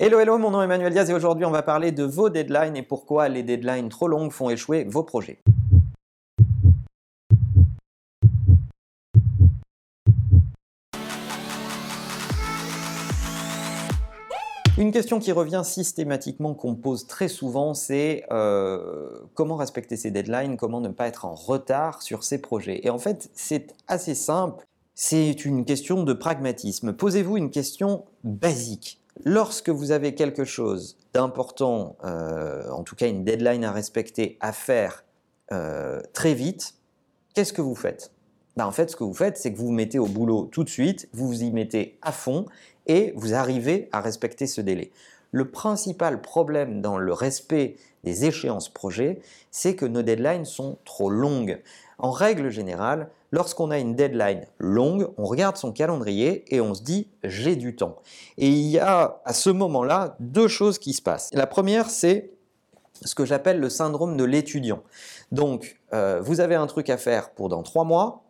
Hello, hello, mon nom est Emmanuel Diaz et aujourd'hui on va parler de vos deadlines et pourquoi les deadlines trop longues font échouer vos projets. Une question qui revient systématiquement, qu'on pose très souvent, c'est euh, comment respecter ses deadlines, comment ne pas être en retard sur ses projets? Et en fait, c'est assez simple, c'est une question de pragmatisme. Posez-vous une question basique. Lorsque vous avez quelque chose d'important, euh, en tout cas une deadline à respecter, à faire euh, très vite, qu'est-ce que vous faites? Ben, En fait, ce que vous faites, c'est que vous vous mettez au boulot tout de suite, vous vous y mettez à fond et vous arrivez à respecter ce délai. Le principal problème dans le respect des échéances projets, c'est que nos deadlines sont trop longues. En règle générale, lorsqu'on a une deadline longue, on regarde son calendrier et on se dit j'ai du temps. Et il y a à ce moment-là deux choses qui se passent. La première, c'est ce que j'appelle le syndrome de l'étudiant. Donc, euh, vous avez un truc à faire pour dans trois mois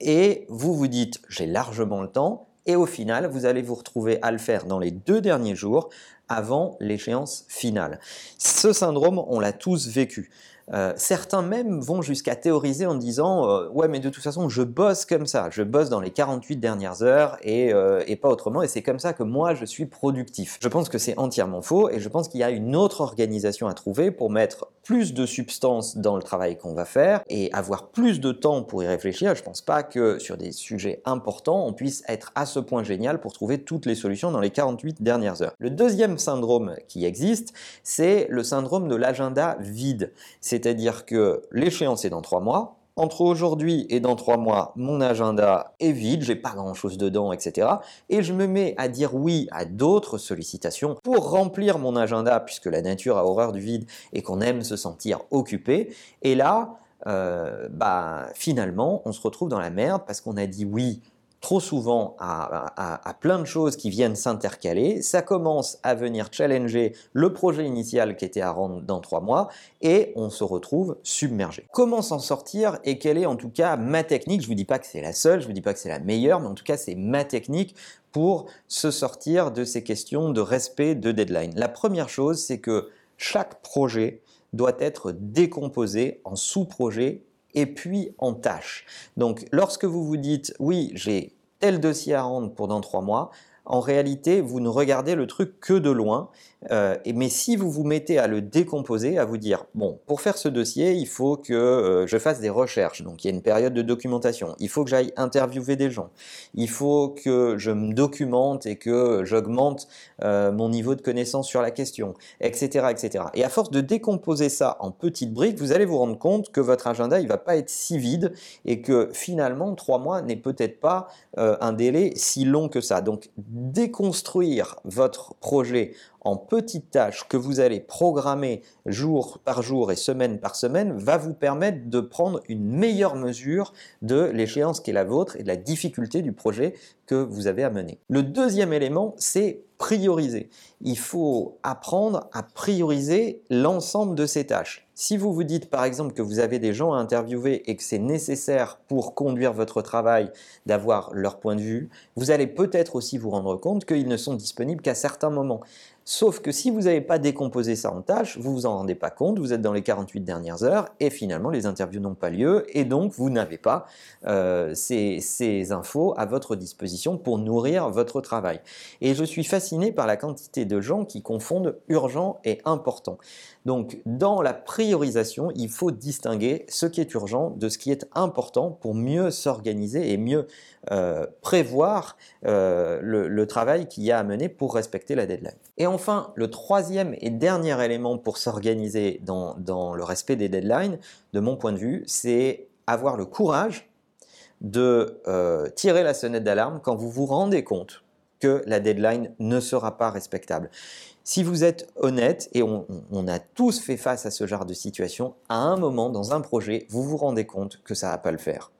et vous vous dites j'ai largement le temps et au final, vous allez vous retrouver à le faire dans les deux derniers jours avant l'échéance finale. Ce syndrome, on l'a tous vécu. Euh, certains même vont jusqu'à théoriser en disant euh, ouais mais de toute façon je bosse comme ça, je bosse dans les 48 dernières heures et, euh, et pas autrement et c'est comme ça que moi je suis productif. Je pense que c'est entièrement faux et je pense qu'il y a une autre organisation à trouver pour mettre plus de substance dans le travail qu'on va faire et avoir plus de temps pour y réfléchir. Je pense pas que sur des sujets importants on puisse être à ce point génial pour trouver toutes les solutions dans les 48 dernières heures. Le deuxième syndrome qui existe c'est le syndrome de l'agenda vide. C'est c'est-à-dire que l'échéance est dans trois mois. Entre aujourd'hui et dans trois mois, mon agenda est vide, j'ai pas grand-chose dedans, etc. Et je me mets à dire oui à d'autres sollicitations pour remplir mon agenda, puisque la nature a horreur du vide et qu'on aime se sentir occupé. Et là, euh, bah, finalement, on se retrouve dans la merde parce qu'on a dit oui trop souvent à, plein de choses qui viennent s'intercaler. Ça commence à venir challenger le projet initial qui était à rendre dans trois mois et on se retrouve submergé. Comment s'en sortir et quelle est en tout cas ma technique? Je ne vous dis pas que c'est la seule, je ne vous dis pas que c'est la meilleure, mais en tout cas c'est ma technique pour se sortir de ces questions de respect de deadline. La première chose, c'est que chaque projet doit être décomposé en sous-projets et puis en tâches. Donc lorsque vous vous dites oui, j'ai tel dossier à rendre pendant trois mois, en réalité, vous ne regardez le truc que de loin. Euh, mais si vous vous mettez à le décomposer, à vous dire, bon, pour faire ce dossier, il faut que euh, je fasse des recherches, donc il y a une période de documentation, il faut que j'aille interviewer des gens, il faut que je me documente et que j'augmente euh, mon niveau de connaissance sur la question, etc., etc. Et à force de décomposer ça en petites briques, vous allez vous rendre compte que votre agenda, il va pas être si vide et que finalement, trois mois n'est peut-être pas un délai si long que ça. Donc, déconstruire votre projet en petites tâches que vous allez programmer jour par jour et semaine par semaine va vous permettre de prendre une meilleure mesure de l'échéance qui est la vôtre et de la difficulté du projet que vous avez à mener. Le deuxième élément, c'est prioriser. Il faut apprendre à prioriser l'ensemble de ces tâches. Si vous vous dites par exemple que vous avez des gens à interviewer et que c'est nécessaire pour conduire votre travail d'avoir leur point de vue, vous allez peut-être aussi vous rendre compte qu'ils ne sont disponibles qu'à certains moments. Sauf que si vous n'avez pas décomposé ça en tâches, vous vous en rendez pas compte, vous êtes dans les 48 dernières heures et finalement les interviews n'ont pas lieu et donc vous n'avez pas euh, ces, infos à votre disposition pour nourrir votre travail. Et je suis fasciné par la quantité de gens qui confondent urgent et important. Donc dans la priorisation, il faut distinguer ce qui est urgent de ce qui est important pour mieux s'organiser et mieux euh, prévoir euh, le, travail qu'il y a à mener pour respecter la deadline. Enfin, le troisième et dernier élément pour s'organiser dans, le respect des deadlines, de mon point de vue, c'est avoir le courage de euh, tirer la sonnette d'alarme quand vous vous rendez compte que la deadline ne sera pas respectable. Si vous êtes honnête, et on, on, a tous fait face à ce genre de situation, à un moment dans un projet, vous vous rendez compte que ça ne va pas le faire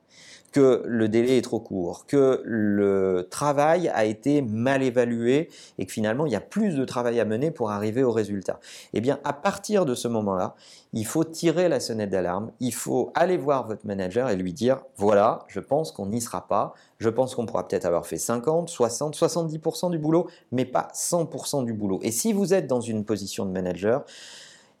que le délai est trop court, que le travail a été mal évalué et que finalement il y a plus de travail à mener pour arriver au résultat. Eh bien, à partir de ce moment-là, il faut tirer la sonnette d'alarme, il faut aller voir votre manager et lui dire, voilà, je pense qu'on n'y sera pas, je pense qu'on pourra peut-être avoir fait 50, 60, 70% du boulot, mais pas 100% du boulot. Et si vous êtes dans une position de manager,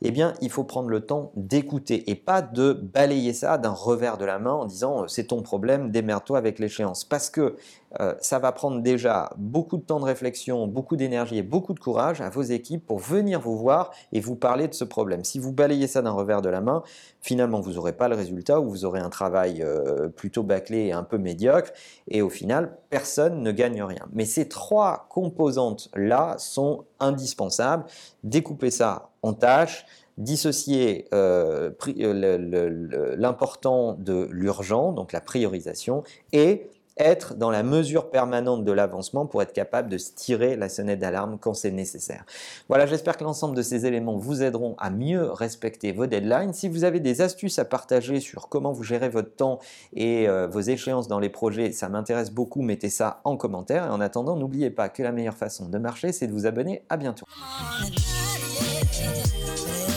eh bien, il faut prendre le temps d'écouter et pas de balayer ça d'un revers de la main en disant euh, c'est ton problème, démerde-toi avec l'échéance. Parce que euh, ça va prendre déjà beaucoup de temps de réflexion, beaucoup d'énergie et beaucoup de courage à vos équipes pour venir vous voir et vous parler de ce problème. Si vous balayez ça d'un revers de la main, finalement, vous n'aurez pas le résultat ou vous aurez un travail euh, plutôt bâclé et un peu médiocre et au final, personne ne gagne rien. Mais ces trois composantes-là sont indispensables. Découpez ça en tâches, dissocier euh, euh, l'important de l'urgent, donc la priorisation, et être dans la mesure permanente de l'avancement pour être capable de tirer la sonnette d'alarme quand c'est nécessaire. Voilà, j'espère que l'ensemble de ces éléments vous aideront à mieux respecter vos deadlines. Si vous avez des astuces à partager sur comment vous gérez votre temps et euh, vos échéances dans les projets, ça m'intéresse beaucoup, mettez ça en commentaire. Et en attendant, n'oubliez pas que la meilleure façon de marcher, c'est de vous abonner. À bientôt. Yeah.